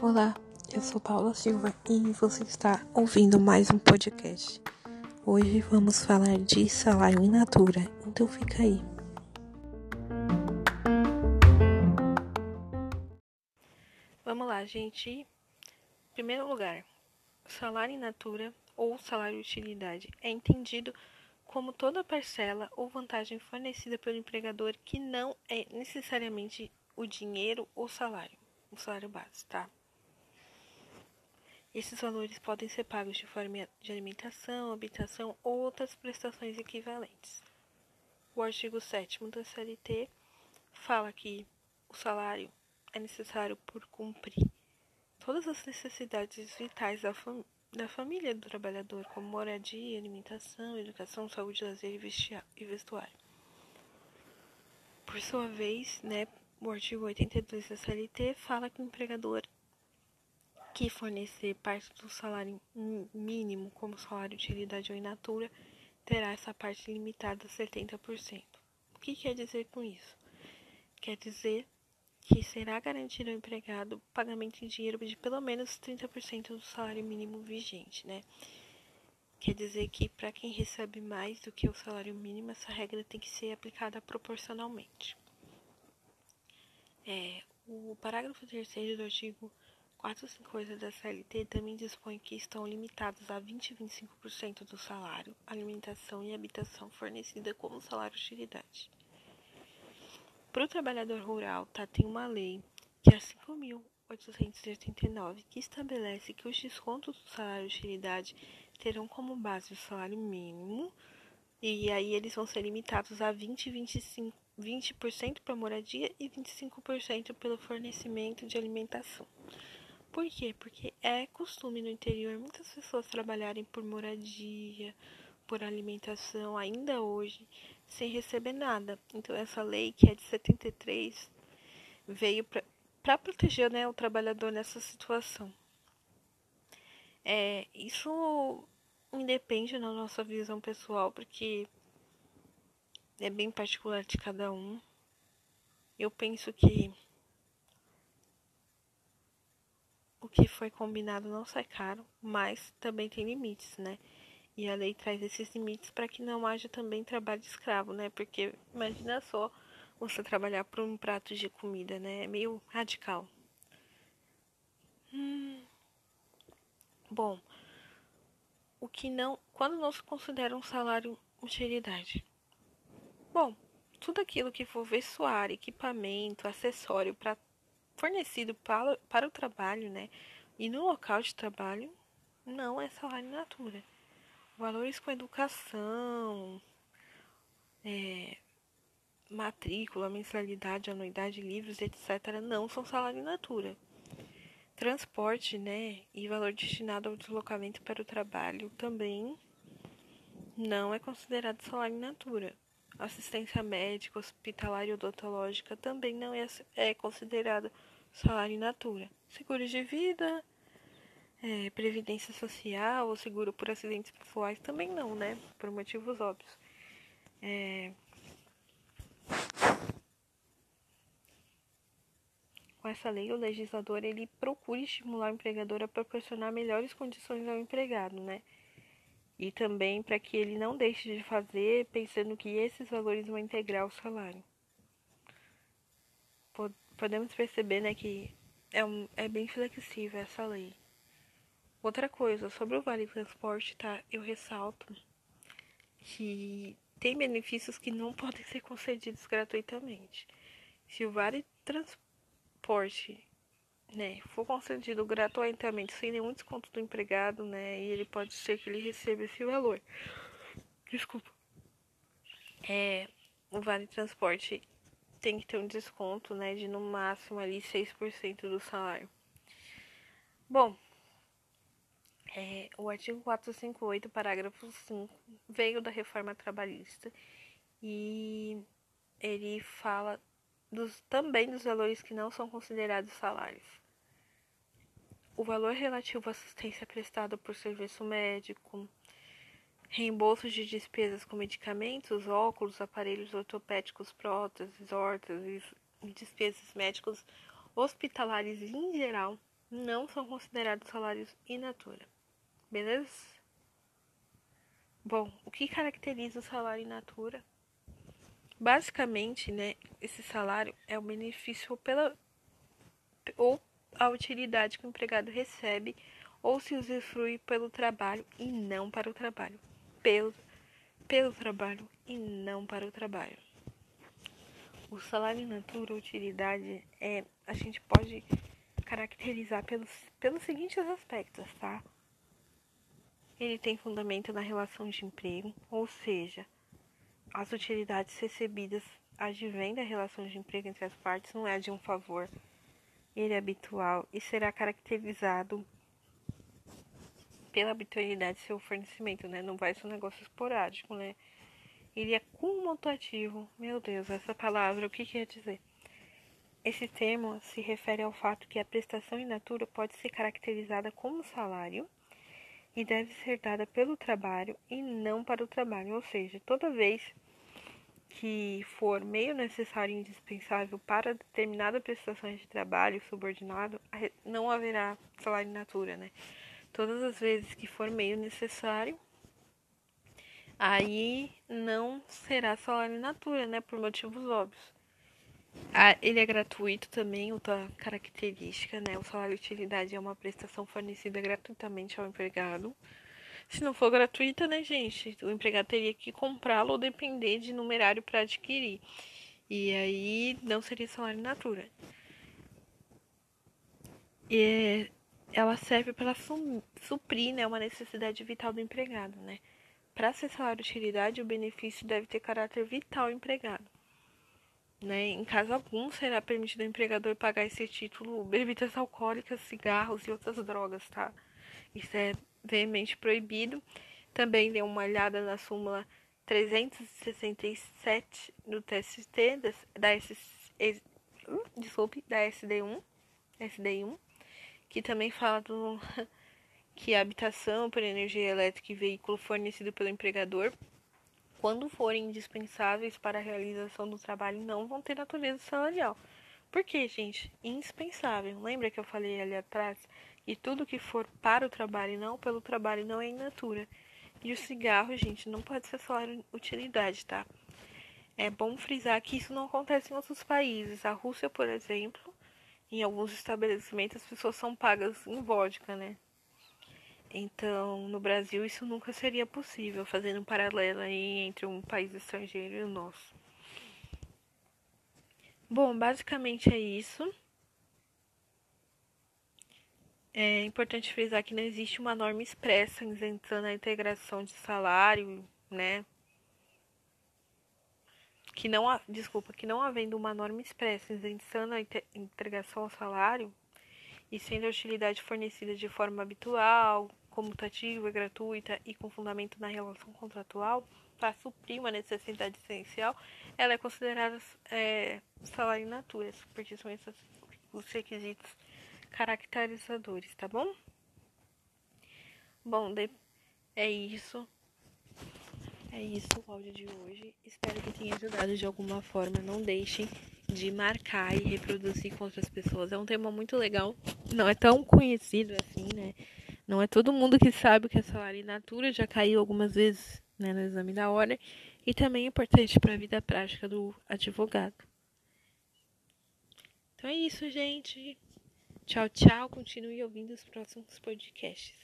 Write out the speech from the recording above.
Olá, eu sou Paula Silva e você está ouvindo mais um podcast. Hoje vamos falar de salário in natura, então fica aí. Vamos lá, gente. Em primeiro lugar, salário in natura ou salário utilidade é entendido como toda parcela ou vantagem fornecida pelo empregador que não é necessariamente o dinheiro ou salário, o salário base, tá? Esses valores podem ser pagos de forma de alimentação, habitação ou outras prestações equivalentes. O artigo 7 da CLT fala que o salário é necessário por cumprir todas as necessidades vitais da, fam da família do trabalhador, como moradia, alimentação, educação, saúde, lazer e vestuário. Por sua vez, né, o artigo 82 da CLT fala que o empregador que fornecer parte do salário mínimo como salário de utilidade ou in natura terá essa parte limitada a 70%. O que quer dizer com isso? Quer dizer que será garantido ao empregado pagamento em dinheiro de pelo menos 30% do salário mínimo vigente, né? Quer dizer que para quem recebe mais do que o salário mínimo, essa regra tem que ser aplicada proporcionalmente. É, o parágrafo 3 do artigo 458 da CLT também dispõe que estão limitados a 20 e 25% do salário, alimentação e habitação fornecida como salário de utilidade. Para o trabalhador rural, tá, tem uma lei que é 5.889 que estabelece que os descontos do salário de utilidade terão como base o salário mínimo e aí eles vão ser limitados a 20 e 25 20% para moradia e 25% pelo fornecimento de alimentação. Por quê? Porque é costume no interior muitas pessoas trabalharem por moradia, por alimentação, ainda hoje, sem receber nada. Então, essa lei, que é de 73, veio para proteger né, o trabalhador nessa situação. É, isso independe da nossa visão pessoal, porque é bem particular de cada um. Eu penso que o que foi combinado não sai caro, mas também tem limites, né? E a lei traz esses limites para que não haja também trabalho de escravo, né? Porque imagina só você trabalhar por um prato de comida, né? É meio radical. Hum. Bom, o que não, quando não se considera um salário utilidade? Bom, tudo aquilo que for vestuário, equipamento, acessório para fornecido para, para o trabalho, né? E no local de trabalho, não é salário natura. Valores com educação, é, matrícula, mensalidade, anuidade, livros, etc., não são salário in natura. Transporte, né, e valor destinado ao deslocamento para o trabalho também não é considerado salário in natura. Assistência médica, hospitalar e odontológica também não é, é considerado salário in natura. Seguro de vida, é, previdência social ou seguro por acidentes pessoais também não, né? Por motivos óbvios. É... Com essa lei, o legislador ele procura estimular o empregador a proporcionar melhores condições ao empregado, né? E também para que ele não deixe de fazer pensando que esses valores vão integrar o salário podemos perceber né, que é, um, é bem flexível essa lei. Outra coisa, sobre o Vale Transporte, tá? Eu ressalto que tem benefícios que não podem ser concedidos gratuitamente. Se o Vale Transporte né, for concedido gratuitamente, sem nenhum desconto do empregado, né, e ele pode ser que ele receba esse valor. Desculpa. É, o Vale Transporte tem que ter um desconto, né, de no máximo ali 6% do salário. Bom, é, o artigo 458, parágrafo 5, veio da reforma trabalhista e ele fala dos, também dos valores que não são considerados salários. O valor relativo à assistência prestada por serviço médico, reembolso de despesas com medicamentos, óculos, aparelhos ortopédicos, próteses, órteses e despesas médicos hospitalares em geral não são considerados salários in natura. Beleza? Bom, o que caracteriza o salário in natura? Basicamente, né, esse salário é o benefício pela ou a utilidade que o empregado recebe ou se usufrui pelo trabalho e não para o trabalho. Pelo, pelo trabalho e não para o trabalho. O salário in natura, utilidade, é, a gente pode caracterizar pelos, pelos seguintes aspectos, tá? Ele tem fundamento na relação de emprego, ou seja, as utilidades recebidas advêm da relação de emprego entre as partes, não é de um favor. Ele é habitual e será caracterizado pela habitualidade de seu fornecimento, né? Não vai ser um negócio esporádico, né? Ele é cumulativo. Meu Deus, essa palavra, o que quer dizer? Esse termo se refere ao fato que a prestação in natura pode ser caracterizada como salário e deve ser dada pelo trabalho e não para o trabalho, ou seja, toda vez que for meio necessário e indispensável para determinada prestação de trabalho subordinado, não haverá salário in natura, né? Todas as vezes que for meio necessário aí não será salário in natura, né? Por motivos óbvios. Ah, ele é gratuito também, outra característica, né? O salário utilidade é uma prestação fornecida gratuitamente ao empregado. Se não for gratuita, né, gente? O empregado teria que comprá-lo ou depender de numerário para adquirir. E aí não seria salário natura. E ela serve para suprir né, uma necessidade vital do empregado, né? Para ser salário utilidade, o benefício deve ter caráter vital ao empregado. Né? Em caso algum, será permitido ao empregador pagar esse título bebidas alcoólicas, cigarros e outras drogas, tá? Isso é veemente proibido. Também dê uma olhada na súmula 367 do TST, da, S, uh, desculpe, da SD1, SD1, que também fala do que a habitação por energia elétrica e veículo fornecido pelo empregador, quando forem indispensáveis para a realização do trabalho, não vão ter natureza salarial. Por quê, gente? Indispensável. Lembra que eu falei ali atrás? E tudo que for para o trabalho e não pelo trabalho não é in natura. E o cigarro, gente, não pode ser salário utilidade, tá? É bom frisar que isso não acontece em outros países. A Rússia, por exemplo, em alguns estabelecimentos as pessoas são pagas em vodka, né? Então, no Brasil, isso nunca seria possível, fazendo um paralelo aí entre um país estrangeiro e o nosso. Bom, basicamente é isso. É importante frisar que não existe uma norma expressa isentando a integração de salário, né? Que não, desculpa, que não havendo uma norma expressa isentando a integração ao salário, e sendo a utilidade fornecida de forma habitual, comutativa, gratuita e com fundamento na relação contratual, para suprir uma necessidade essencial, ela é considerada é, salário in natura, porque são esses os requisitos caracterizadores, tá bom? Bom, é isso. É isso o áudio de hoje. Espero que tenha ajudado de alguma forma. Não deixem de marcar e reproduzir com outras pessoas. É um tema muito legal. Não é tão conhecido assim, né? Não é todo mundo que sabe que é salário natura, já caiu algumas vezes né, no exame da ordem. E também é importante para a vida prática do advogado. Então é isso, gente. Tchau, tchau. Continue ouvindo os próximos podcasts.